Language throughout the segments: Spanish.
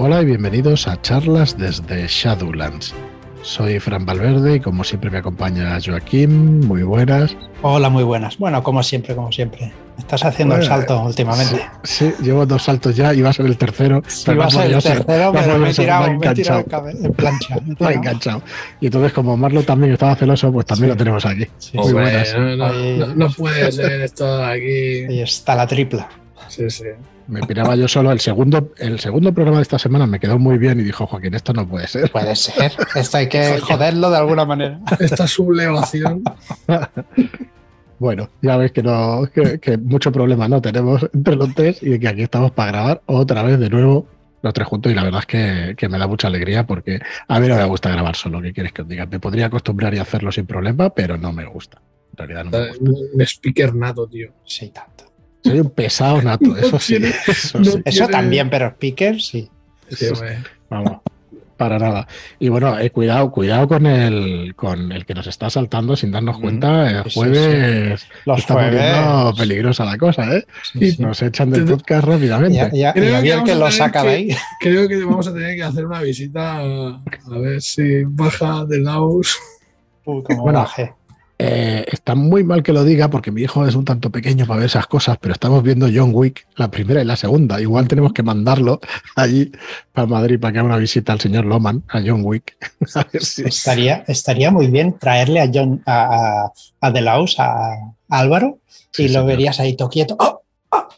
Hola y bienvenidos a charlas desde Shadowlands. Soy Fran Valverde y como siempre me acompaña Joaquín. Muy buenas. Hola, muy buenas. Bueno, como siempre, como siempre. Estás haciendo el salto últimamente. Sí, llevo dos saltos ya y va a ser el tercero. Sí, va a ser el tercero, pero me he tirado, me he tirado en plancha. Me he enganchado. Y entonces, como Marlo también estaba celoso, pues también lo tenemos aquí. muy buenas. No, no, no, puede ser esto aquí. Ahí está la tripla. Sí, sí me piraba yo solo. El segundo, el segundo programa de esta semana me quedó muy bien y dijo, Joaquín, esto no puede ser. Puede ser. Esto hay que joderlo de alguna manera. Esta sublevación. bueno, ya veis que no, que, mucho problema no tenemos entre los tres y que aquí estamos para grabar otra vez de nuevo los tres juntos y la verdad es que, me da mucha alegría porque a mí no me gusta grabar solo, ¿qué quieres que os diga? Me podría acostumbrar y hacerlo sin problema, pero no me gusta. En realidad no me gusta. Un speaker nato, tío. Sí, tanto. Soy un pesado nato, eso sí. Eso, también, pero speaker sí. vamos, para nada. Y bueno, eh, cuidado, cuidado con el con el que nos está saltando sin darnos cuenta. El jueves Los está poniendo peligrosa la cosa, ¿eh? Y nos echan del podcast rápidamente. creo que, que lo saca de ahí. Creo que vamos a tener que hacer una visita a, ver si baja de Laos. bueno, baje. Eh, está muy mal que lo diga porque mi hijo es un tanto pequeño para ver esas cosas, pero estamos viendo John Wick, la primera y la segunda. Igual tenemos que mandarlo allí para Madrid para que haga una visita al señor Loman, a John Wick. estaría, estaría muy bien traerle a John, a, a, Delaus, a, Álvaro, y lo verías ahí todo quieto. ¡Oh! ¡Oh!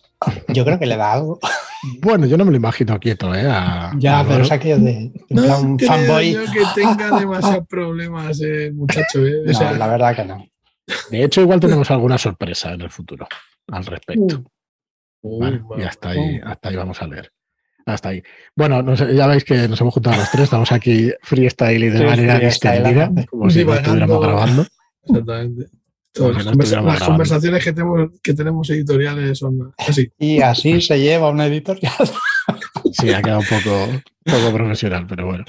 Yo creo que le da algo. Bueno, yo no me lo imagino quieto, ¿eh? ya, pero es aquello de no fanboy. Yo que tenga demasiados problemas, eh, muchacho. ¿eh? no, la verdad que no. De hecho, igual tenemos alguna sorpresa en el futuro al respecto. Uh. y hasta ahí, hasta ahí vamos a leer. Hasta ahí. Bueno, ya veis que nos hemos juntado los tres, estamos aquí freestyle y de manera distendida, como si estuviéramos grabando. Exactamente las, conversaciones que tenemos, que tenemos editoriales son así. Y así se lleva una editorial. Sí, ha quedado un poco, poco profesional, pero bueno.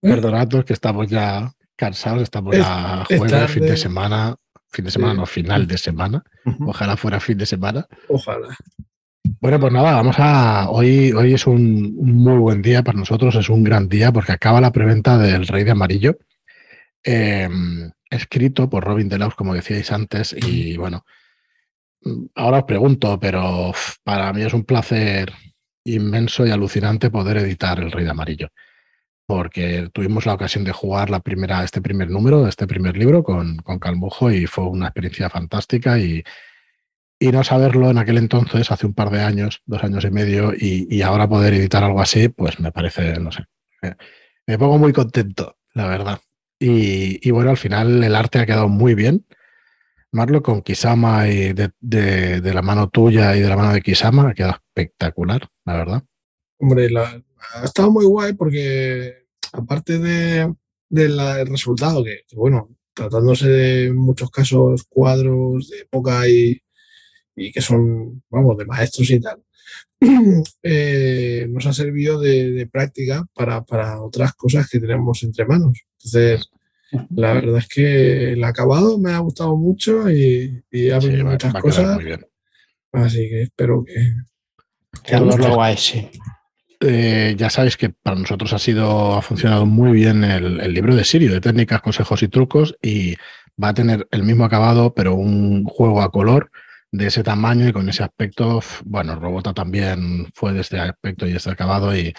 Perdonad que estamos ya cansados, estamos ya jueves, fin de semana, fin de semana, no, final de semana. Ojalá fuera fin de semana. Ojalá. Bueno, pues nada, vamos a. Hoy, hoy es un, muy buen día para nosotros, es un gran día porque acaba la preventa del Rey de Amarillo. Eh, escrito por Robin Delaus, como decíais antes, y bueno, ahora os pregunto, pero para mí es un placer inmenso y alucinante poder editar El Rey de Amarillo, porque tuvimos la ocasión de jugar la primera, este primer número, este primer libro con, con Calmujo y fue una experiencia fantástica y, y no saberlo en aquel entonces, hace un par de años, dos años y medio, y, ahora poder editar algo así, pues me parece, no sé, me pongo muy contento, la verdad. Y, bueno, al final el arte ha quedado muy bien. Marlo, con Kisama y de, la mano tuya y de la mano de Kisama, ha quedado espectacular, la verdad. Hombre, ha estado muy guay porque aparte del de, resultado, que, bueno, tratándose de muchos casos cuadros de época y, que son, vamos, de maestros y tal, eh, nos ha servido de, práctica para, para, otras cosas que tenemos entre manos. Entonces, la verdad es que el acabado me ha gustado mucho y, ha habido muchas cosas. Así que espero que. lo guay, sí. Eh, ya sabéis que para nosotros ha sido, ha funcionado muy bien el, el, libro de Sirio, de técnicas, consejos y trucos, y va a tener el mismo acabado, pero un juego a color de ese tamaño y con ese aspecto, bueno, Robota también fue de este aspecto y este acabado y,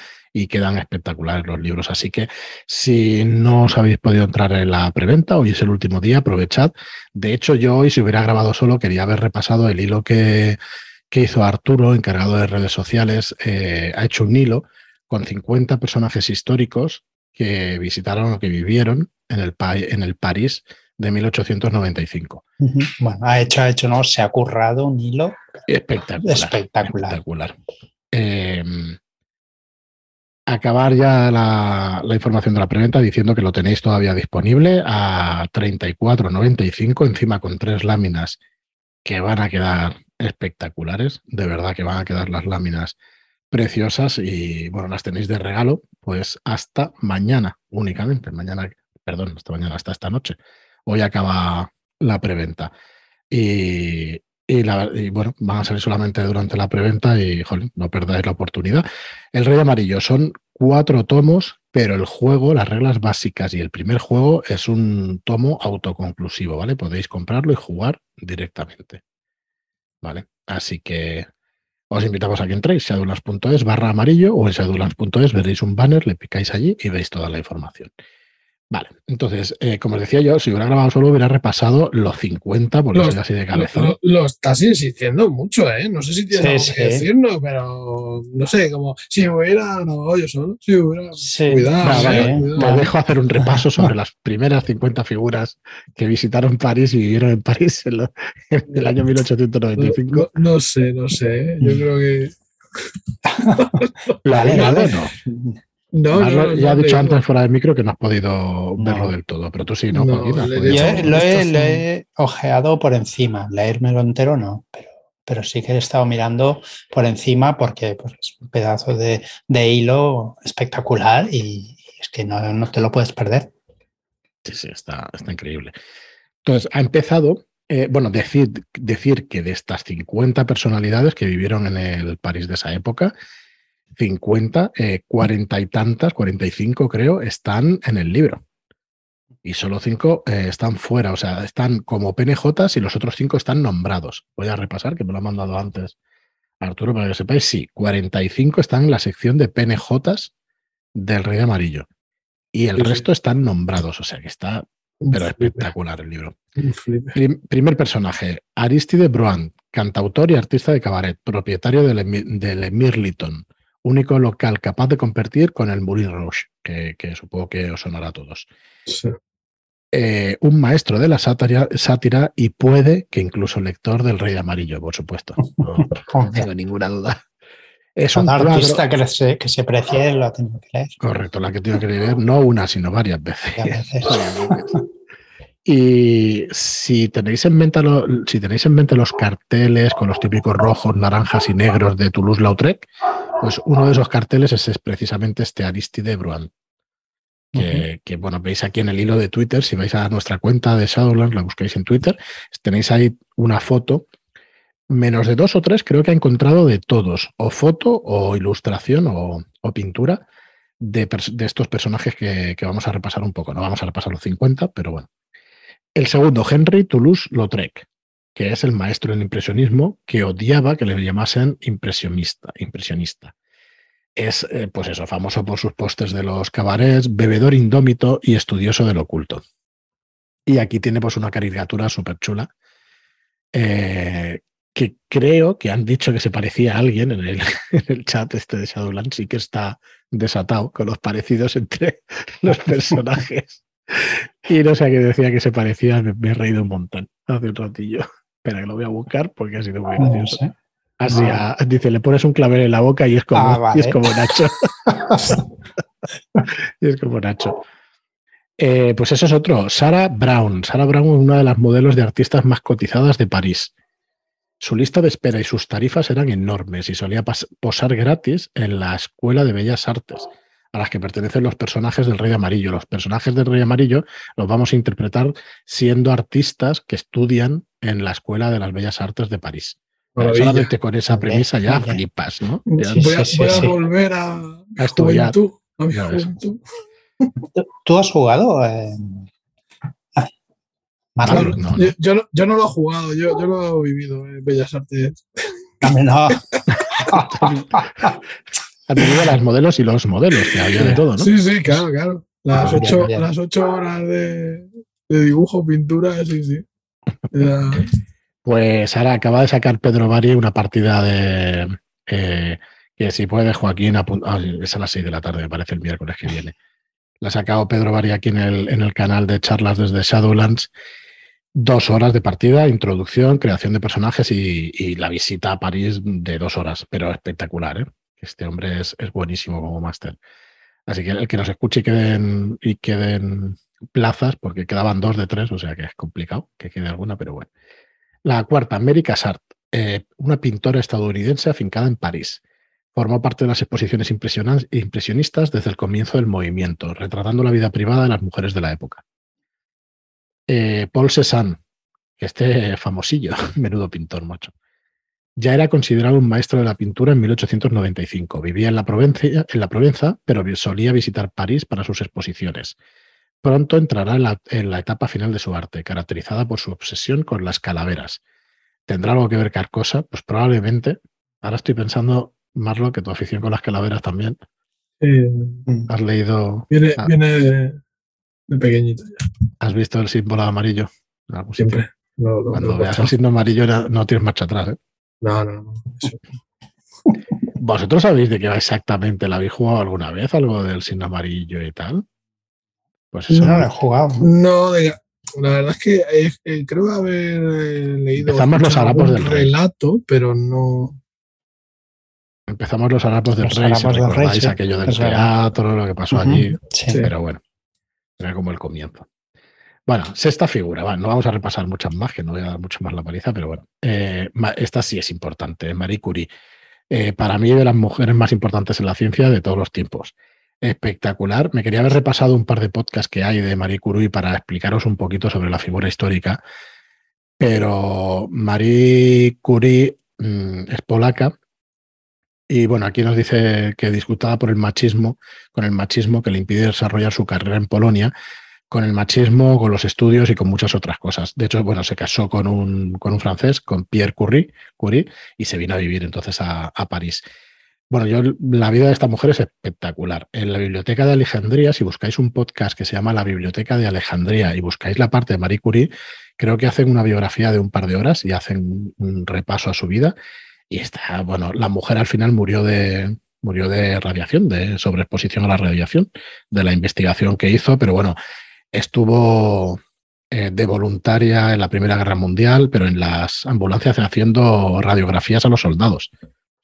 quedan espectaculares los libros. Así que si no os habéis podido entrar en la preventa, hoy es el último día, aprovechad. De hecho, yo hoy, si hubiera grabado solo, quería haber repasado el hilo que, hizo Arturo, encargado de redes sociales. Eh, ha hecho un hilo con 50 personajes históricos que visitaron o que vivieron en el, en el París de 1895. Bueno, ha hecho, ha hecho, ¿no? Se ha currado un hilo espectacular. Espectacular. Eh, acabar ya la, información de la preventa diciendo que lo tenéis todavía disponible a 34.95, encima con tres láminas que van a quedar espectaculares. De verdad que van a quedar las láminas preciosas y bueno, las tenéis de regalo pues hasta mañana únicamente. Mañana, perdón, hasta mañana, hasta esta noche. Hoy acaba la preventa. Y, bueno, van a salir solamente durante la preventa y, no perdáis la oportunidad. El Rey Amarillo son cuatro tomos, pero el juego, las reglas básicas y el primer juego es un tomo autoconclusivo, ¿vale? Podéis comprarlo y jugar directamente. ¿Vale? Así que os invitamos a que entréis, shadowlands.es barra amarillo o en shadowlands.es veréis un banner, le picáis allí y veis toda la información. Vale, entonces, eh, como os decía yo, si hubiera grabado solo hubiera repasado los 50, porque soy así de cabeza. Lo, lo, estás insistiendo mucho, ¿eh? No sé si tienes sí, algo que decirnos, pero no sé, como si hubiera grabado yo solo, si hubiera. Sí. Cuidado, Vale, vale, cuidado. Te dejo hacer un repaso sobre las primeras 50 figuras que visitaron París y vivieron en París en, lo- en el año No, 1895. no- no sé, no sé. ¿eh? Yo creo que. La vale. no. No, ya ha no, dicho antes fuera de micro que no has podido No. verlo del todo, pero tú sí, ¿no? Joaquín? Le Yo lo he, lo he ojeado por encima, leérmelo entero no, pero, pero sí que he estado mirando por encima porque pues, es un pedazo de, de hilo espectacular y es que no, no te lo puedes perder. Sí, sí, está, está increíble. Entonces, ha empezado, eh, bueno, decir, decir que de estas 50 personalidades que vivieron en el París de esa época, 50, eh, 40 y tantas, 45 creo, están en el libro. Y solo 5 están fuera, o sea, están como PNJs y los otros 5 están nombrados. Voy a repasar, que me lo ha mandado antes Arturo para que sepáis. Sí, 45 están en la sección de PNJs del Rey Amarillo. Y el Sí, sí. resto están nombrados, o sea que está pero espectacular el libro. Prim- primer personaje, Aristide Bruant, cantautor y artista de cabaret, propietario del, Emir Lytton, único local capaz de competir con el Moulin Rouge, que, que supongo que os sonará a todos. Sí. Eh, un maestro de la sátira, sátira y puede que incluso lector del Rey Amarillo, por supuesto. No tengo ninguna duda. Es un cuadro, artista que se, que se precie lo tengo que leer. correcto, la que tengo que leer, no una, sino varias veces. A veces. Y si tenéis en mente lo- si tenéis en mente los carteles con los típicos rojos, naranjas y negros de Toulouse-Lautrec, pues uno de esos carteles es, es precisamente este Aristide Bruant. Que, que, bueno, veis aquí en el hilo de Twitter, si vais a nuestra cuenta de Shadowlands, la buscáis en Twitter, tenéis ahí una foto, menos de dos o tres, creo que ha encontrado de todos, o foto, o ilustración, o, o pintura de, de estos personajes que, que vamos a repasar un poco. No vamos a repasar los 50, pero bueno. El segundo, Henry Toulouse-Lautrec, que es el maestro del impresionismo que odiaba que le llamasen impresionista. impresionista. Es, eh, pues eso, famoso por sus postes de los cabarets, bebedor indómito y estudioso del oculto. Y aquí tiene pues una caricatura súper chula eh, que creo que han dicho que se parecía a alguien en el, en el chat este de Shadowlands, sí que está desatado con los parecidos entre los personajes. Y no sé a qué decía que se parecía, me, me he reído un montón hace un ratillo. Espera que lo voy a buscar porque ha sido muy No gracioso. sé. Así, a- dice, le pones un clavel en la boca y es como, Ah, y es como Nacho. y es como Nacho. Eh, pues eso es otro, Sarah Brown. Sarah Brown es una de las modelos de artistas más cotizadas de París. Su lista de espera y sus tarifas eran enormes y solía posar gratis en la Escuela de Bellas Artes, a las que pertenecen los personajes del Rey Amarillo. Los personajes del Rey Amarillo los vamos a interpretar siendo artistas que estudian en la Escuela de las Bellas Artes de París. Maravilla. Solamente con esa premisa ya flipas, ¿no? Ya- Sí, Voy a, sí, voy a sí. volver a estudiar. juventud. A mi Ya ves. juventud. ¿Tú- ¿Tú has jugado? eh? Marlon? Claro, no, no. Yo, yo no, yo no lo he jugado, yo, yo lo he vivido en Bellas Artes. No. Tenido las modelos y los modelos, que había de todo, ¿no? Sí, sí, claro, claro. Las Ah, ocho, las ocho horas de, de dibujo, pintura, sí, sí. Era- Pues ahora acaba de sacar Pedro Bari una partida de. eh, que si puede, Joaquín, apun- ah, es a las 6 de la tarde, me parece el miércoles que viene. La ha sacado Pedro Bari aquí en el, en el canal de charlas desde Shadowlands. Dos horas de partida, introducción, creación de personajes y, y la visita a París de dos horas, pero espectacular, ¿eh? Este hombre es, es buenísimo como máster. Así que el que nos escuche y queden, y queden plazas, porque quedaban dos de tres, o sea que es complicado que quede alguna, pero bueno. La cuarta, Mary Cassatt, eh, una pintora estadounidense afincada en París. Formó parte de las exposiciones impresionistas desde el comienzo del movimiento, retratando la vida privada de las mujeres de la época. Eh, Paul Cézanne, que este famosillo, menudo pintor, macho. Ya era considerado un maestro de la pintura en 1895. Vivía en la Provenza, en la Provenza pero solía visitar París para sus exposiciones. Pronto entrará en la, en la etapa final de su arte, caracterizada por su obsesión con las calaveras. ¿Tendrá algo que ver Carcosa? Pues probablemente. Ahora estoy pensando, Marlo, que tu afición con las calaveras también. Eh, Has leído. viene ah, viene de, de pequeñito ya, ¿Has visto el símbolo amarillo? siempre. Cuando veas el signo amarillo no, no tienes marcha atrás. ¿eh? No, no, no. eso. ¿Vosotros sabéis de qué va exactamente? ¿La habéis jugado alguna vez? ¿Algo del signo amarillo y tal? Pues eso. No lo he jugado. No, de- la verdad es que eh, eh, creo haber eh, leído Empezamos los harapos del rey. relato, pero no. Empezamos los harapos del Los rey, si harapos del rey, recordáis sí, aquello del teatro, lo que pasó allí. Sí. Pero bueno, era como el comienzo. Bueno, sexta figura, va, no vamos a repasar muchas más, que no voy a dar mucho más la paliza, pero bueno, eh, esta sí es importante, Marie Curie. Eh, para mí, de las mujeres más importantes en la ciencia de todos los tiempos. Espectacular. Me quería haber repasado un par de podcasts que hay de Marie Curie para explicaros un poquito sobre la figura histórica, pero Marie Curie mm, es polaca y bueno, aquí nos dice que disgustada por el machismo, con el machismo que le impide desarrollar su carrera en Polonia, con el machismo, con los estudios y con muchas otras cosas. De hecho, bueno, se casó con un, con un francés, con Pierre Curie, Curie, y se vino a vivir entonces a, a París. Bueno, yo la vida de esta mujer es espectacular. En la biblioteca de Alejandría, si buscáis un podcast que se llama La Biblioteca de Alejandría y buscáis la parte de Marie Curie, creo que hacen una biografía de un par de horas y hacen un, repaso a su vida. Y está, bueno, la mujer al final murió de, murió de radiación, de sobreexposición a la radiación, de la investigación que hizo, pero bueno, estuvo eh, de voluntaria en la Primera Guerra Mundial, pero en las ambulancias haciendo radiografías a los soldados.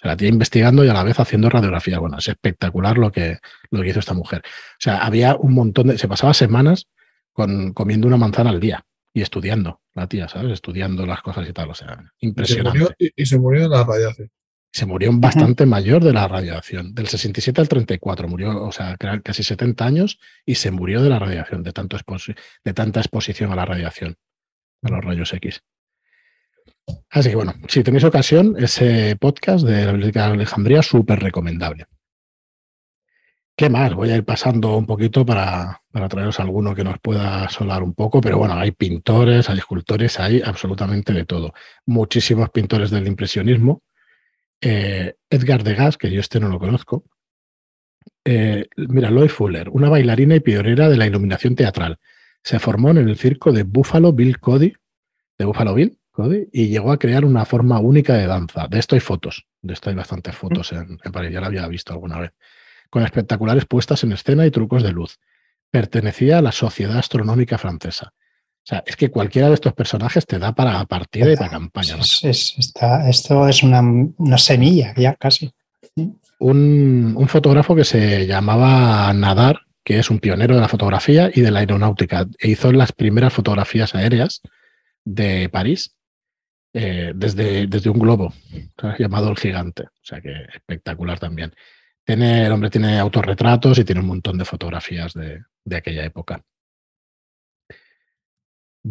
La tía investigando y a la vez haciendo radiografías. Bueno, es espectacular lo que, lo que hizo esta mujer. O sea, había un montón de. Se pasaba semanas con, comiendo una manzana al día y estudiando, la tía, ¿sabes? Estudiando las cosas y tal. O sea, Y se, impresionante. murió, y, y se murió de la radiación. Se murió bastante mayor de la radiación. Del 67 al 34 murió, o sea, casi 70 años y se murió de la radiación, de, tanto de tanta exposición a la radiación, a los rayos X. Así que bueno, si tenéis ocasión, ese podcast de la Biblioteca de Alejandría, súper recomendable. ¿Qué más? Voy a ir pasando un poquito para, para traeros alguno que nos pueda solar un poco, pero bueno, hay pintores, hay escultores, hay absolutamente de todo. Muchísimos pintores del impresionismo. Eh, Edgar Degas, que yo este no lo conozco. Eh, mira, Lloyd Fuller, una bailarina y pionera de la iluminación teatral. Se formó en el circo de Buffalo Bill Cody, de Buffalo Bill Cody, y llegó a crear una forma única de danza. De esto hay fotos, de esto hay bastantes fotos en, en París, ya la había visto alguna vez, con espectaculares puestas en escena y trucos de luz. Pertenecía a la Sociedad Astronómica Francesa. O sea, es que cualquiera de estos personajes te da para partida y para campaña. ¿no? Es- es- está- esto es una, una semilla ya casi. un, un fotógrafo que se llamaba Nadar, que es un pionero de la fotografía y de la aeronáutica. E hizo las primeras fotografías aéreas de París eh, desde, desde un globo ¿sabes? llamado El Gigante. O sea que espectacular también. Tiene, el hombre tiene autorretratos y tiene un montón de fotografías de, de aquella época.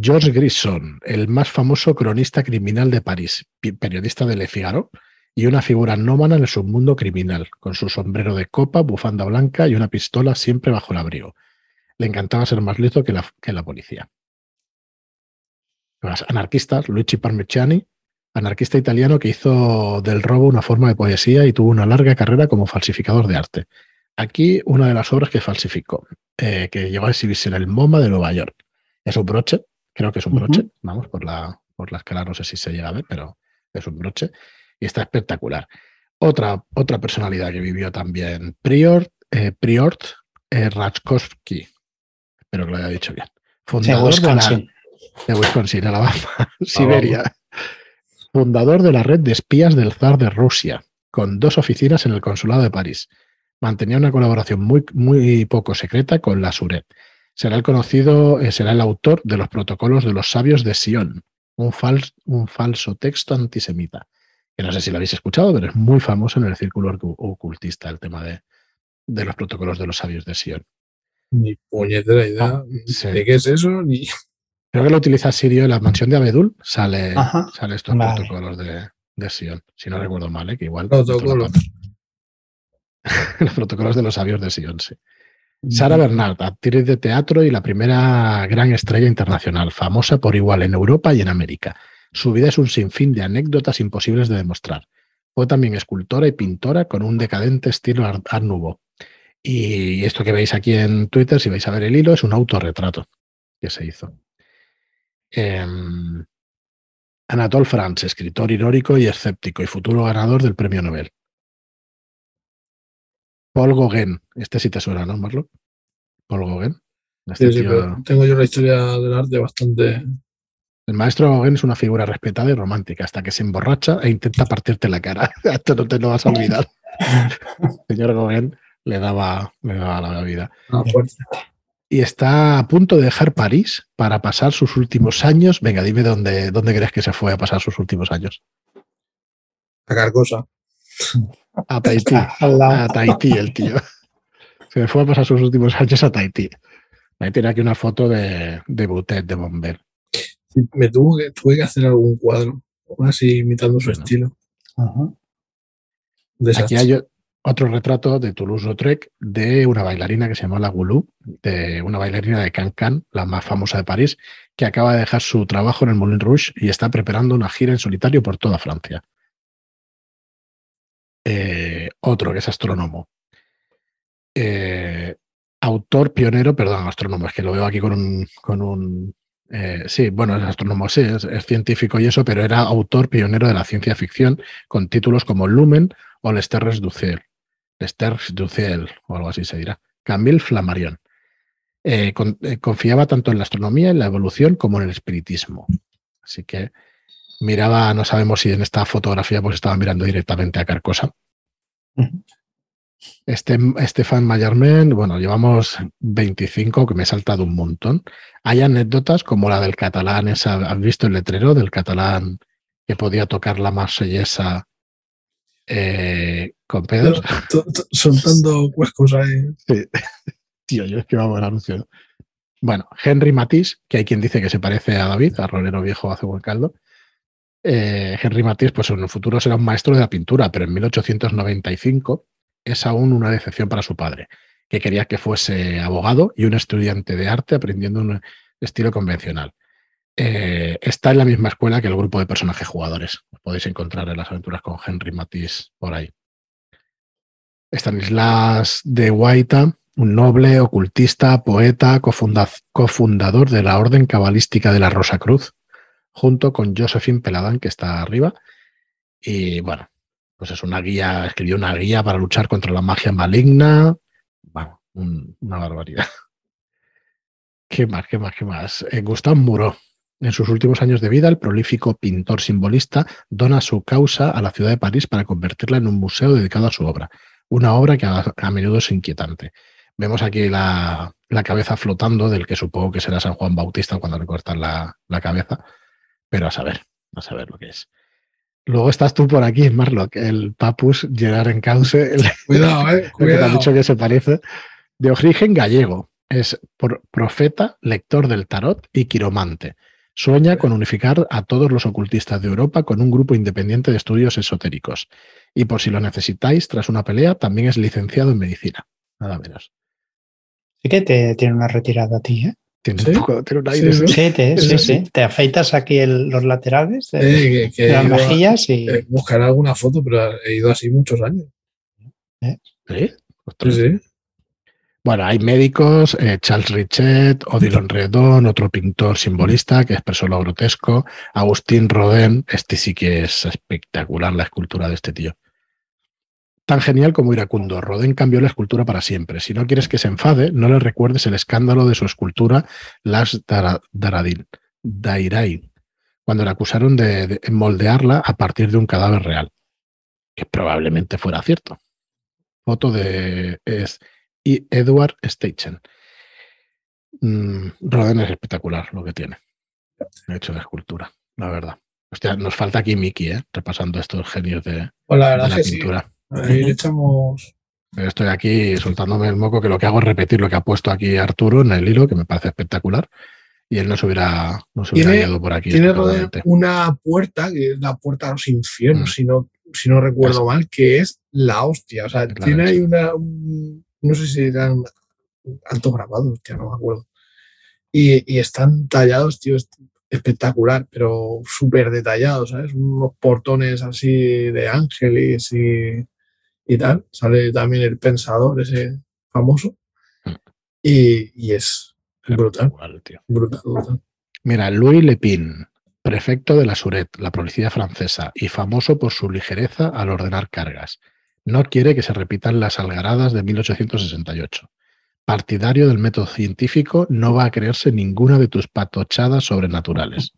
George Grisson, el más famoso cronista criminal de París, periodista de Le Figaro y una figura nómana en el submundo criminal, con su sombrero de copa, bufanda blanca y una pistola siempre bajo el abrigo. Le encantaba ser más listo que la, que la policía. Anarquistas, Luigi Parmigiani, anarquista italiano que hizo del robo una forma de poesía y tuvo una larga carrera como falsificador de arte. Aquí una de las obras que falsificó, eh, que llegó a exhibirse en el MoMA de Nueva York. Es un broche, creo que es un broche, vamos, por la, por la escala no sé si se llega a ver, pero es un broche y está espectacular. Otra, otra personalidad que vivió también, Prior, eh, Priort eh, espero que lo haya dicho bien. De Fundador de, la, Wisconsin. de Wisconsin, Alabama, Siberia. Fundador de la red de espías del zar de Rusia, con dos oficinas en el consulado de París. Mantenía una colaboración muy, muy poco secreta con la Suret. Será el conocido, eh, será el autor de los protocolos de los sabios de Sion, un, fals- un falso texto antisemita. Que no sé si lo habéis escuchado, pero es muy famoso en el círculo ocu- ocultista el tema de, de los protocolos de los sabios de Sion. Ni puñetera idea Ah, sí. de qué es eso, ni. Creo que lo utiliza Sirio en la mansión de Abedul, sale, Ajá. sale estos Vale. protocolos de, de Sion, si no recuerdo mal, ¿eh? que igual. Protocolos. los protocolos de los sabios de Sion, sí. Sara Bernard, actriz de teatro y la primera gran estrella internacional, famosa por igual en Europa y en América. Su vida es un sinfín de anécdotas imposibles de demostrar. Fue también escultora y pintora con un decadente estilo Art Nouveau. Y esto que veis aquí en Twitter, si vais a ver el hilo, es un autorretrato que se hizo. Em, Anatole France, escritor irónico y escéptico y futuro ganador del premio Nobel. Paul Gauguin, este sí te suena, ¿no, Marlo? Paul Gauguin. Este Sí, sí, tío- tengo yo la historia del arte bastante. El maestro Gauguin es una figura respetada y romántica hasta que se emborracha e intenta partirte la cara. Esto no te lo vas a olvidar. El señor Gauguin le daba, le daba la vida. ah. Y está a punto de dejar París para pasar sus últimos años. Venga, dime dónde, dónde crees que se fue a pasar sus últimos años. Sacar cosas. A Tahití. A Tahití, el tío. Se fue a pasar sus últimos años a Tahití. Ahí tiene aquí una foto de, de Boutet, de Bomber. Sí, Me tuvo que, tuve que hacer algún cuadro, así imitando su Bueno. estilo. Ajá. Aquí hay otro retrato de Toulouse-Lautrec de una bailarina que se llama La Goulou, de una bailarina de Cancan, la más famosa de París, que acaba de dejar su trabajo en el Moulin Rouge y está preparando una gira en solitario por toda Francia. Eh, otro que es astrónomo. Eh, autor pionero, perdón, astrónomo, es que lo veo aquí con un. Con un eh, sí, bueno, es astrónomo, sí, es, científico y eso, pero era autor pionero de la ciencia ficción con títulos como Lumen o Les Terres du Ciel. O algo así se dirá. Camille Flammarion. Con- confiaba tanto en la astronomía, en la evolución, como en el espiritismo. Así que miraba, no sabemos si en esta fotografía pues estaba mirando directamente a Carcosa. Este, Estefan Mayarmen, bueno, llevamos 25, que me he saltado un montón. Hay anécdotas como la del catalán, esa, ¿has visto el letrero del catalán que podía tocar la marsellesa eh, con to- Soltando cuescos ahí. Sí. Tío, yo es que vamos al anuncio. ¿no? Bueno, Henry Matisse, que hay quien dice que se parece a David, a Rolero Viejo hace buen caldo. Eh, Henry Matisse, pues en el futuro será un maestro de la pintura, pero en 1895 es aún una decepción para su padre, que quería que fuese abogado y un estudiante de arte aprendiendo un estilo convencional. Eh, está en la misma escuela que el grupo de personajes jugadores. Os podéis encontrar en las aventuras con Henry Matisse por ahí. Stanislas de Guaita, un noble, ocultista, poeta, cofunda- cofundador de la Orden Cabalística de la Rosa Cruz, junto con Josephine Peladán, que está arriba. Y bueno, pues es una guía, escribió una guía para luchar contra la magia maligna. Bueno, un- una barbaridad. ¿Qué más? ¿Qué más? ¿Qué más? Eh, Gustave Moreau. En sus últimos años de vida, el prolífico pintor simbolista dona su causa a la ciudad de París para convertirla en un museo dedicado a su obra. Una obra que a, menudo es inquietante. Vemos aquí la, cabeza flotando del que supongo que será San Juan Bautista cuando le cortan la cabeza. Pero a saber, a saber lo que es. Luego estás tú por aquí, Marlock, el Papus Gerard Encauce, el, Cuidado, eh. el que te han Cuidado. dicho que se parece, de origen gallego. Es por- profeta, lector del tarot y quiromante. Sueña con unificar a todos los ocultistas de Europa con un grupo independiente de estudios esotéricos. Y por si lo necesitáis, tras una pelea, también es licenciado en medicina. Nada menos. Sí que te tiene una retirada a ti, ¿eh? Tiene, Sí. un poco- tiene un Sí, aire. ¿no? sí. Te, Sí, sí. Te afeitas aquí el- los laterales de, Eh, que, que de he las mejillas y eh, buscaré alguna foto, pero he ido así muchos años. ¿Sí? Sí, Ostras. sí. Bueno, hay médicos, eh, Charles Richet, Odilon Redon, otro pintor simbolista que expresó lo grotesco, Agustín Rodin, este sí que es espectacular la escultura de este tío. Tan genial como iracundo, Rodin cambió la escultura para siempre. Si no quieres que se enfade, no le recuerdes el escándalo de su escultura Las Dara- Daradin, Dairain, cuando le acusaron de, de moldearla a partir de un cadáver real, que probablemente fuera cierto. Foto de es y Edward Steichen. Mm, Rodin es espectacular lo que tiene. Hecho de escultura, la verdad. Hostia, nos falta aquí Mickey, ¿eh? repasando estos genios de, Pues la de verdad la sí. Ahí le echamos. Estoy aquí soltándome el moco, que lo que hago es repetir lo que ha puesto aquí Arturo en el hilo, que me parece espectacular. y él no se hubiera, no se hubiera por aquí. Tiene una puerta, que es la puerta a los infiernos, Mm. si, no, si no recuerdo mal, que es la hostia. O sea, tiene ahí una. un- no sé si eran alto grabado, hostia, no me acuerdo. Y, y están tallados, tío, es espectacular, pero súper detallados, ¿sabes? Unos portones así de ángeles y, y tal. Sale también el pensador, ese famoso. Mm. Y, y es brutal, tío. brutal, brutal. Mira, Louis Lepin, prefecto de la Suret, la policía francesa, y famoso por su ligereza al ordenar cargas. No quiere que se repitan las algaradas de 1868. Partidario del método científico, no va a creerse ninguna de tus patochadas sobrenaturales.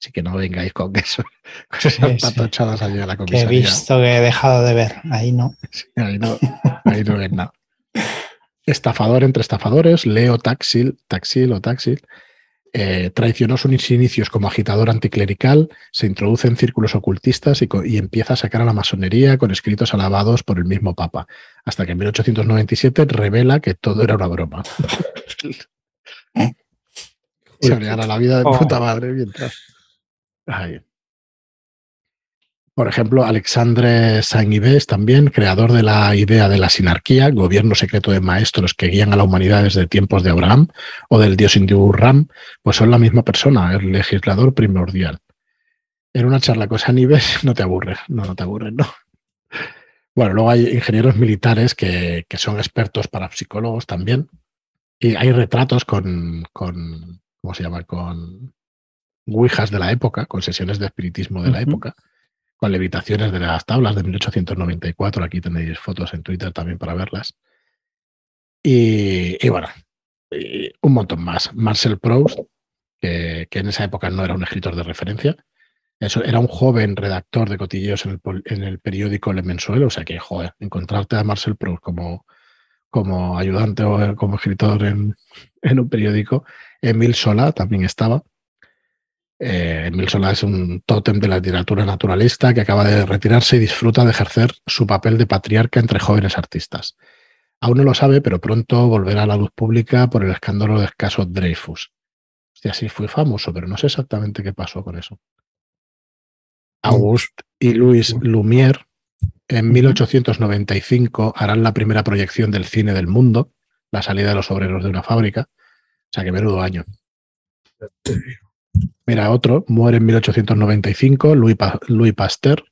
Así que no vengáis con eso, con esas Sí, sí. patochadas allí a la Que he comisaría. visto que he dejado de ver. Ahí no. Sí, ahí no, ahí no ves nada. Estafador entre estafadores, Leo Taxil, Taxil o Taxil, eh, traicionó sus inicios como agitador anticlerical, se introduce en círculos ocultistas y, y empieza a sacar a la masonería con escritos alabados por el mismo Papa, hasta que en 1897 revela que todo era una broma. se le gana la vida de Oh. puta madre mientras. Por ejemplo, Alexandre Saint-Yves, también creador de la idea de la sinarquía, gobierno secreto de maestros que guían a la humanidad desde tiempos de Abraham o del dios hindú Ram, pues son la misma persona, el legislador primordial. En una charla con Saint-Yves no te aburres, no, no te aburres, no. Bueno, luego hay ingenieros militares que, que son expertos parapsicólogos también. Y hay retratos con, con, ¿cómo se llama? Con ouijas de la época, con sesiones de espiritismo de la época, con levitaciones de las tablas de 1894. Aquí tenéis fotos en Twitter también para verlas. Y, y bueno, y un montón más. Marcel Proust, que, que en esa época no era un escritor de referencia. Eso, era un joven redactor de cotilleos en el, en el periódico Le Mensuel, o sea que, joder, encontrarte a Marcel Proust como, como ayudante o eh, como escritor en, en un periódico. Emil Solá también estaba. Eh, Emil es un tótem de la literatura naturalista que acaba de retirarse y disfruta de ejercer su papel de patriarca entre jóvenes artistas. Aún no lo sabe, pero pronto volverá a la luz pública por el escándalo del caso Dreyfus. Hostia, sí, fue famoso, pero no sé exactamente qué pasó con eso. Auguste y Louis Lumière en 1895 harán la primera proyección del cine del mundo, la salida de los obreros de una fábrica. O sea que menudo año. Mira, otro, muere en 1895, Louis, Pa- Louis Pasteur,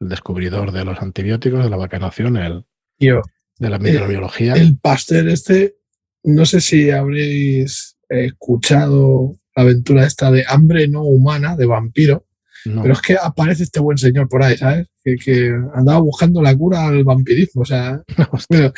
el descubridor de los antibióticos, de la vacunación, el, de la microbiología. el Pasteur este, no sé si habréis escuchado la aventura esta de hambre no humana, de vampiro, No, pero es que aparece este buen señor por ahí, ¿sabes? Que, que andaba buscando la cura al vampirismo, o sea, bueno,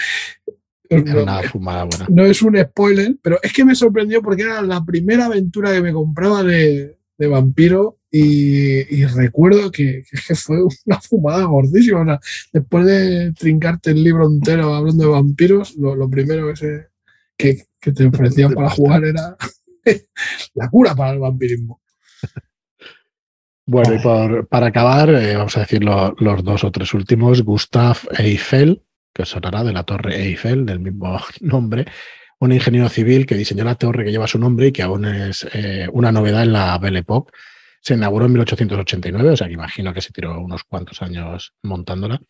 era no, una fumada buena. no es un spoiler, pero es que me sorprendió porque era la primera aventura que me compraba de, de vampiro y, y recuerdo que, que fue una fumada gordísima. O sea, después de trincarte el libro entero hablando de vampiros, lo, lo primero que, se- que, que te ofrecían para jugar era la cura para el vampirismo. Bueno, y por, para acabar, eh, vamos a decir lo- los dos o tres últimos. Gustav Eiffel, que sonará de la Torre Eiffel, del mismo nombre, un ingeniero civil que diseñó la torre que lleva su nombre y que aún es eh, una novedad en la Belle Époque. Se inauguró en 1889, o sea que imagino que se tiró unos cuantos años montándola.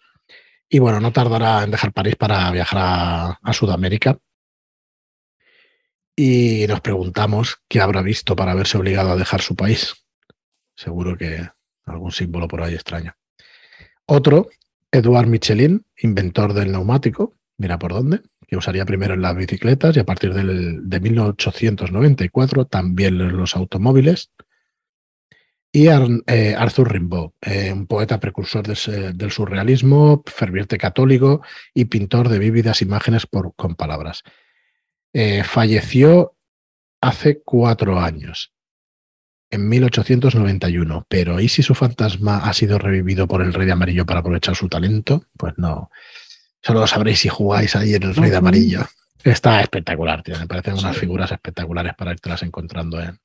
Y bueno, no tardará en dejar París para viajar a, Sudamérica. Y nos preguntamos qué habrá visto para haberse obligado a dejar su país. Seguro que algún símbolo por ahí extraño. Otro, Edouard Michelin, inventor del neumático, mira por dónde, que usaría primero en las bicicletas y a partir del- de 1894 también en los automóviles. Y eh, Arthur Rimbaud, eh, un poeta precursor del, surrealismo, ferviente católico y pintor de vívidas imágenes con palabras. Eh, falleció hace cuatro años, en 1891. Pero ¿y si su fantasma ha sido revivido por el Rey de Amarillo para aprovechar su talento? Pues no. Solo lo sabréis si jugáis ahí en el Rey de. Amarillo. Está espectacular, tío. Me parecen unas figuras espectaculares para irtelas encontrando en,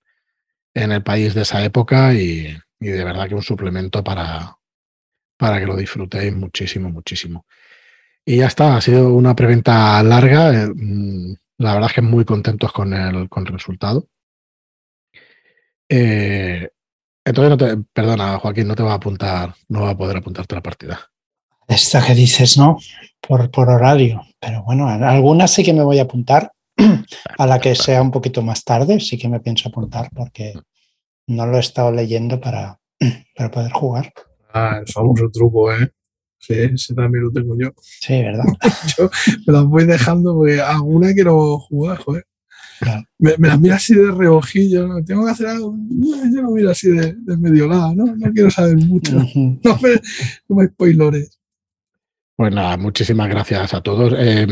en el país de esa época y, y de verdad que un suplemento para, para que lo disfrutéis muchísimo, muchísimo. Y ya está, ha sido una preventa larga. eh, mm, La verdad es que muy contentos con el, con el resultado. Eh, entonces, no te, perdona, Joaquín, no te va a apuntar, no va a poder apuntarte la partida. Esta que dices, no, por, por horario. Pero bueno, en algunas sí que me voy a apuntar. A la que sea un poquito más tarde, sí que me pienso apuntar porque no lo he estado leyendo para, para poder jugar. Ah, el famoso truco, ¿eh? Sí, ese también lo tengo yo. Sí, ¿verdad? Yo me las voy dejando porque alguna quiero jugar, joder. Claro. Me, me las miro así de reojillo, ¿no? tengo que hacer algo. No, Yo lo miro así de, de medio lado, ¿no? No quiero saber mucho. No me, no me spoilores. Pues muchísimas gracias a todos. Eh,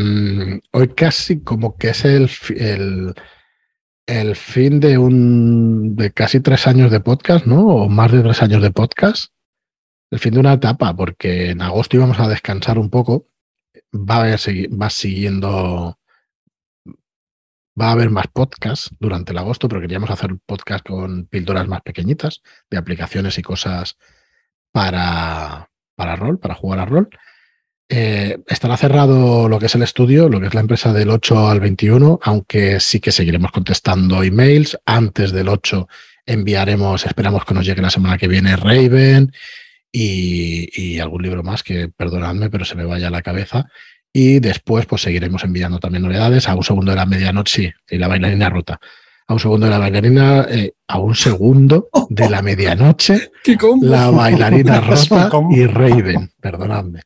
hoy casi como que es el, el, el fin de un de casi tres años de podcast, ¿no? O más de tres años de podcast. El fin de una etapa, porque en agosto íbamos a descansar un poco. Va a haber, va siguiendo. Va a haber más podcasts durante el agosto, pero queríamos hacer un podcast con píldoras más pequeñitas de aplicaciones y cosas para, para rol, para jugar a rol. Eh, estará cerrado lo que es el estudio, lo que es la empresa del 8 al 21, aunque sí que seguiremos contestando emails. Antes del 8 enviaremos, esperamos que nos llegue la semana que viene Raven y, y algún libro más que, perdonadme, pero se me vaya a la cabeza. Y después pues seguiremos enviando también novedades a un segundo de la medianoche sí, y la bailarina rota. A un segundo de la bailarina, eh, a un segundo de la medianoche, la bailarina rota y Raven, perdonadme.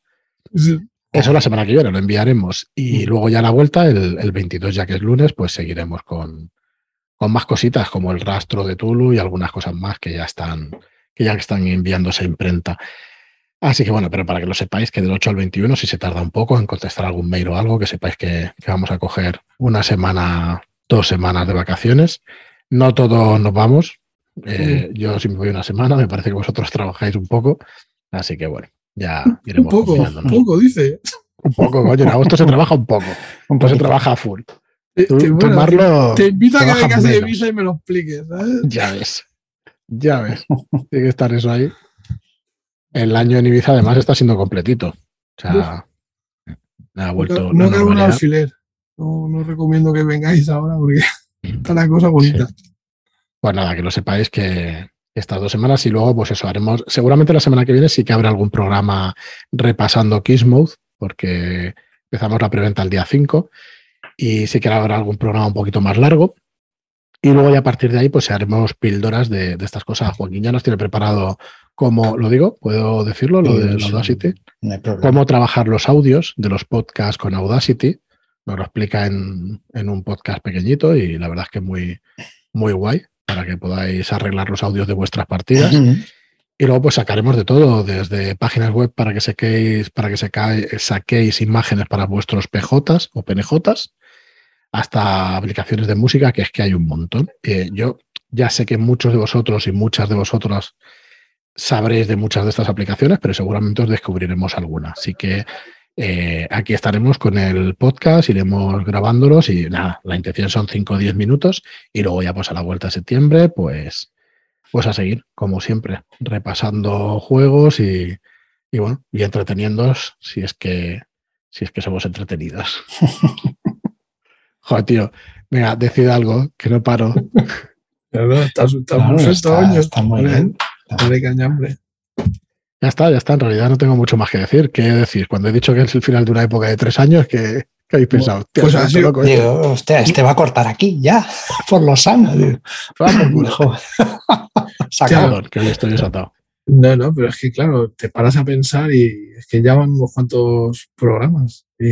Eso la semana que viene lo enviaremos. Y luego ya a la vuelta, el, el 22, ya que es lunes, pues seguiremos con, con más cositas como el rastro de Tulu y algunas cosas más que ya están, que ya están enviándose a imprenta. Así que bueno, pero para que lo sepáis que del 8 al 21, si se tarda un poco en contestar algún mail o algo, que sepáis que, que vamos a coger una semana, dos semanas de vacaciones. No todos nos vamos. Eh, Yo sí me voy una semana, me parece que vosotros trabajáis un poco. Así que bueno, ya Un poco, un poco, dice. Un poco, coño, en agosto se trabaja un poco. Un Pues se trabaja a full. Te, Tú, te- bueno, invito a que vengas de visa y me lo expliques. ¿sabes? Ya ves. Ya ves. Tiene que estar eso ahí. El año en Ibiza además está siendo completito. O sea, ha vuelto no cabe un alfiler. No, no recomiendo que vengáis ahora porque está la cosa bonita. Pues nada, que lo sepáis que estas dos semanas y luego, pues eso, haremos. Seguramente la semana que viene sí que habrá algún programa repasando Kissmouth, porque empezamos la preventa el día 5 y sí que habrá algún programa un poquito más largo. Y luego ya a partir de ahí, pues haremos píldoras de, de estas cosas. Joaquín ya nos tiene preparado, como lo digo, puedo decirlo, lo de Audacity, No hay cómo trabajar los audios de los podcasts con Audacity. Nos lo explica en, en un podcast pequeñito y la verdad es que muy, muy guay para que podáis arreglar los audios de vuestras partidas. Y luego pues sacaremos de todo, desde páginas web para que saquéis, para que saquéis imágenes para vuestros PJs o PNJs, hasta aplicaciones de música, que es que hay un montón. Eh, yo ya sé que muchos de vosotros y muchas de vosotras sabréis de muchas de estas aplicaciones, pero seguramente os descubriremos alguna. Así que eh, aquí estaremos con el podcast, iremos grabándolos y nada, la intención son 5 o 10 minutos y luego ya pues a la vuelta de septiembre, pues pues a seguir, como siempre, repasando juegos y, y bueno, y entreteniéndoos si es que si es que somos entretenidos. Joder, tío, venga, decid algo, que no paro. Está, está Claro, está- está muy bien. hombre. Ya está, ya está. En realidad no tengo mucho más que decir. ¿Qué decir? Cuando he dicho que es el final de una época de tres años, ¿qué, qué habéis pensado? Hostia, pues así- loco, ¿eh? Digo, hostia, este va a cortar aquí ya, por los años. Digo, Va por culo. joder. Sacado. Perdón, que hoy estoy desatado. No, no, pero es que claro, te paras a pensar y es que ya van unos cuantos programas. Y,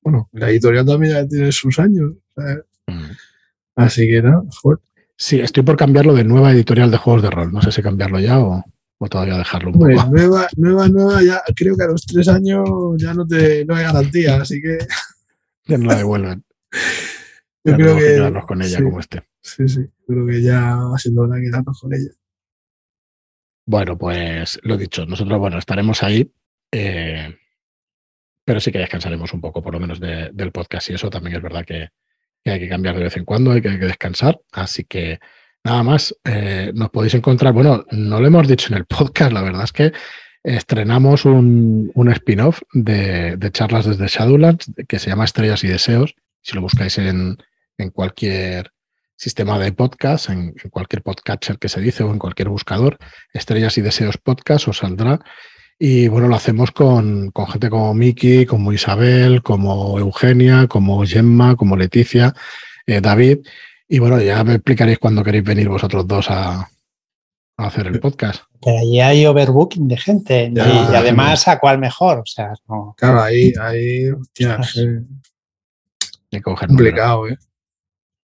bueno, la editorial también ya tiene sus años. ¿sabes? Mm. Así que nada, joder. Sí, estoy por cambiarlo de nueva editorial de juegos de rol. No sé si cambiarlo ya o, o todavía dejarlo un Hombre, poco. nueva, nueva, nueva, ya creo que a los tres años ya no te no hay garantía, así que Que no la devuelven. yo Ya creo que, quedarnos con ella sí, como esté. sí, sí, creo que ya va siendo hora de quedarnos con ella. Bueno, pues lo dicho, nosotros, bueno, estaremos ahí, eh, pero sí que descansaremos un poco, por lo menos de- del podcast y eso también es verdad que, que hay que cambiar de vez en cuando, hay que, hay que descansar, así que nada más, eh, nos podéis encontrar, bueno, no lo hemos dicho en el podcast, la verdad es que estrenamos un, un spin-off de, charlas desde Shadowlands que se llama Estrellas y Deseos, si lo buscáis en, en cualquier sistema de podcast, en, cualquier podcatcher que se dice o en cualquier buscador, Estrellas y Deseos Podcast os saldrá. Y bueno, lo hacemos con, gente como Miki, como Isabel, como Eugenia, como Gemma, como Leticia, eh, David. Y bueno, ya me explicaréis cuándo queréis venir vosotros dos a, hacer el podcast. Pero allí hay overbooking de gente y, además a cuál mejor. O sea, Claro, ahí, ahí, complicado, ¿eh?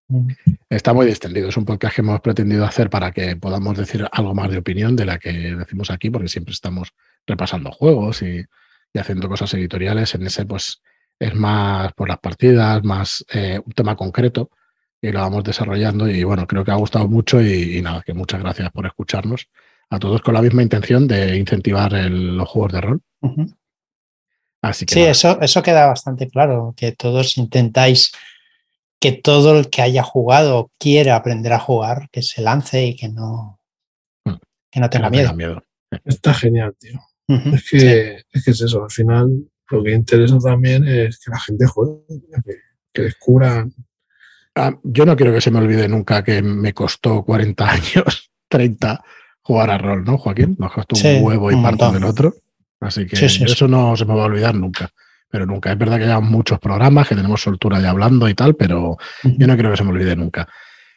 Mm. Está muy distendido. Es un podcast que hemos pretendido hacer para que podamos decir algo más de opinión de la que decimos aquí, porque siempre estamos repasando juegos y, haciendo cosas editoriales. En ese, pues, es más por las partidas, más eh, un tema concreto y lo vamos desarrollando. Y bueno, creo que ha gustado mucho y, nada, que muchas gracias por escucharnos. A todos con la misma intención de incentivar los juegos de rol. Así que sí, eso, eso queda bastante claro, que todos intentáis que todo el que haya jugado quiera aprender a jugar, que se lance y que no, mm. que no tenga, miedo. Está genial, tío. es, que, es, eso, al final lo que interesa también es que la gente juegue, que, descubran. Ah, yo no quiero que se me olvide nunca que me costó 40 años, 30, jugar a rol, ¿no, Joaquín? Nos costó un huevo y parto del otro. Así que eso no se me va a olvidar nunca pero nunca. Es verdad que hay muchos programas, que tenemos soltura de hablando y tal, pero yo no creo que se me olvide nunca.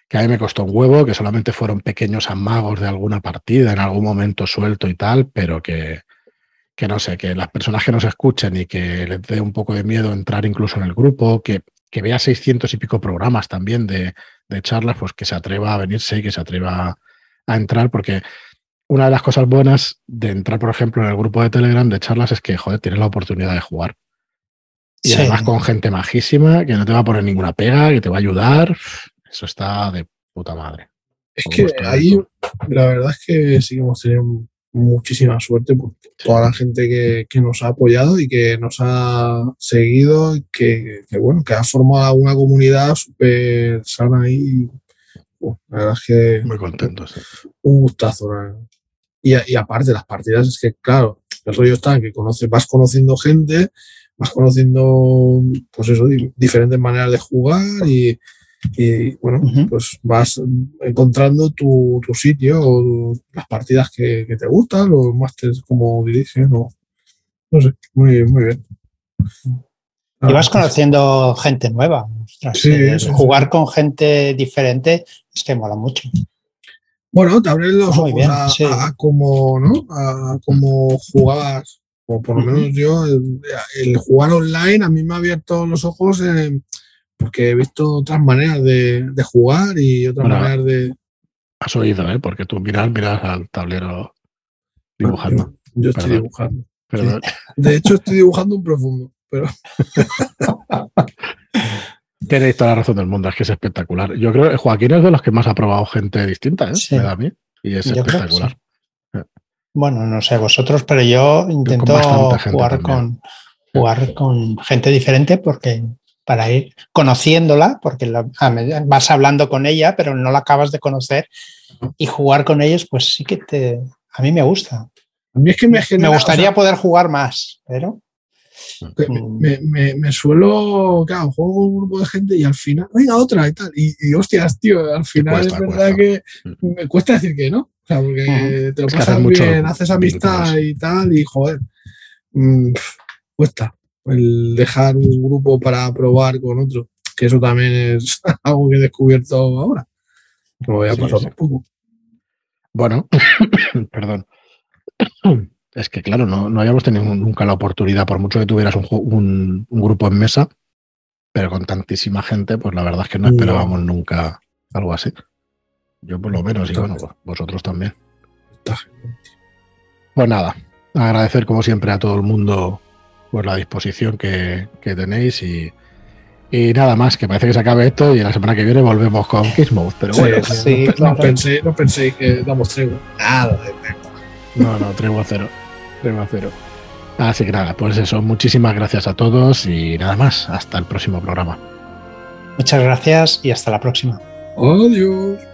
Que a mí me costó un huevo, que solamente fueron pequeños amagos de alguna partida, en algún momento suelto y tal, pero que, que no sé, que las personas que nos escuchen y que les dé un poco de miedo entrar incluso en el grupo, que, que vea 600 y pico programas también de, de charlas, pues que se atreva a venirse y que se atreva a entrar, porque una de las cosas buenas de entrar, por ejemplo, en el grupo de Telegram de charlas es que, joder, tienes la oportunidad de jugar. Y además con gente majísima, que no te va a poner ninguna pega, que te va a ayudar. Eso está de puta madre. Es que ahí la verdad es que sí que hemos tenido muchísima suerte por toda la gente que, nos ha apoyado y que nos ha seguido, que, que bueno, que ha formado una comunidad súper sana y la verdad es que muy contentos. Un gustazo. Y, y, aparte las partidas es que claro, el rollo está que conoces, vas conociendo gente vas conociendo, pues eso, diferentes maneras de jugar y, bueno, pues vas encontrando tu, sitio o las partidas que, te gustan, los másteres como diriges, no, no sé, muy, muy bien. Y vas conociendo gente nueva. Eh, jugar con gente diferente es que mola mucho. Bueno, te abres los ojos a, cómo, ¿no? a cómo jugabas o por lo menos yo, el, jugar online a mí me ha abierto los ojos porque he visto otras maneras de, jugar y otras maneras de... Has oído, ¿eh? Porque tú miras, miras al tablero dibujando. Yo, estoy dibujando. De hecho, estoy dibujando un profundo, pero... Tenéis toda la razón del mundo, es que es espectacular. Yo creo que Joaquín es de los que más ha probado gente distinta, ¿eh? Me da a mí. Y es espectacular. Bueno, no sé vosotros, pero yo intento jugar con jugar con gente diferente porque para ir conociéndola, porque vas hablando con ella, pero no la acabas de conocer y jugar con ellos, pues sí que te a mí me gusta. A mí es que me, me gustaría poder jugar más, pero me, suelo, claro, juego con un grupo de gente y al final, venga, otra y tal. Y, hostias, tío, al final es verdad que mm. me cuesta decir que no sea, porque te lo pasas bien, haces amistad y tal, y joder, mm, cuesta el dejar un grupo para probar con otro, que eso también es algo que he descubierto ahora. No voy a pasar tampoco. Bueno, perdón. Es que, claro, no, no habíamos tenido nunca la oportunidad, por mucho que tuvieras un, un, grupo en mesa, pero con tantísima gente, pues la verdad es que no esperábamos nunca algo así. Yo por lo menos, y bueno, vosotros también. Pues nada, agradecer como siempre a todo el mundo por la disposición que, tenéis y, nada más, que parece que se acabe esto y la semana que viene volvemos con Mode Pero bueno, no, pensé, no pensé que damos tregua. Nada No, no, tregua cero. Tregua cero. Así que nada, pues eso, muchísimas gracias a todos y nada más, hasta el próximo programa. Muchas gracias y hasta la próxima. Adiós.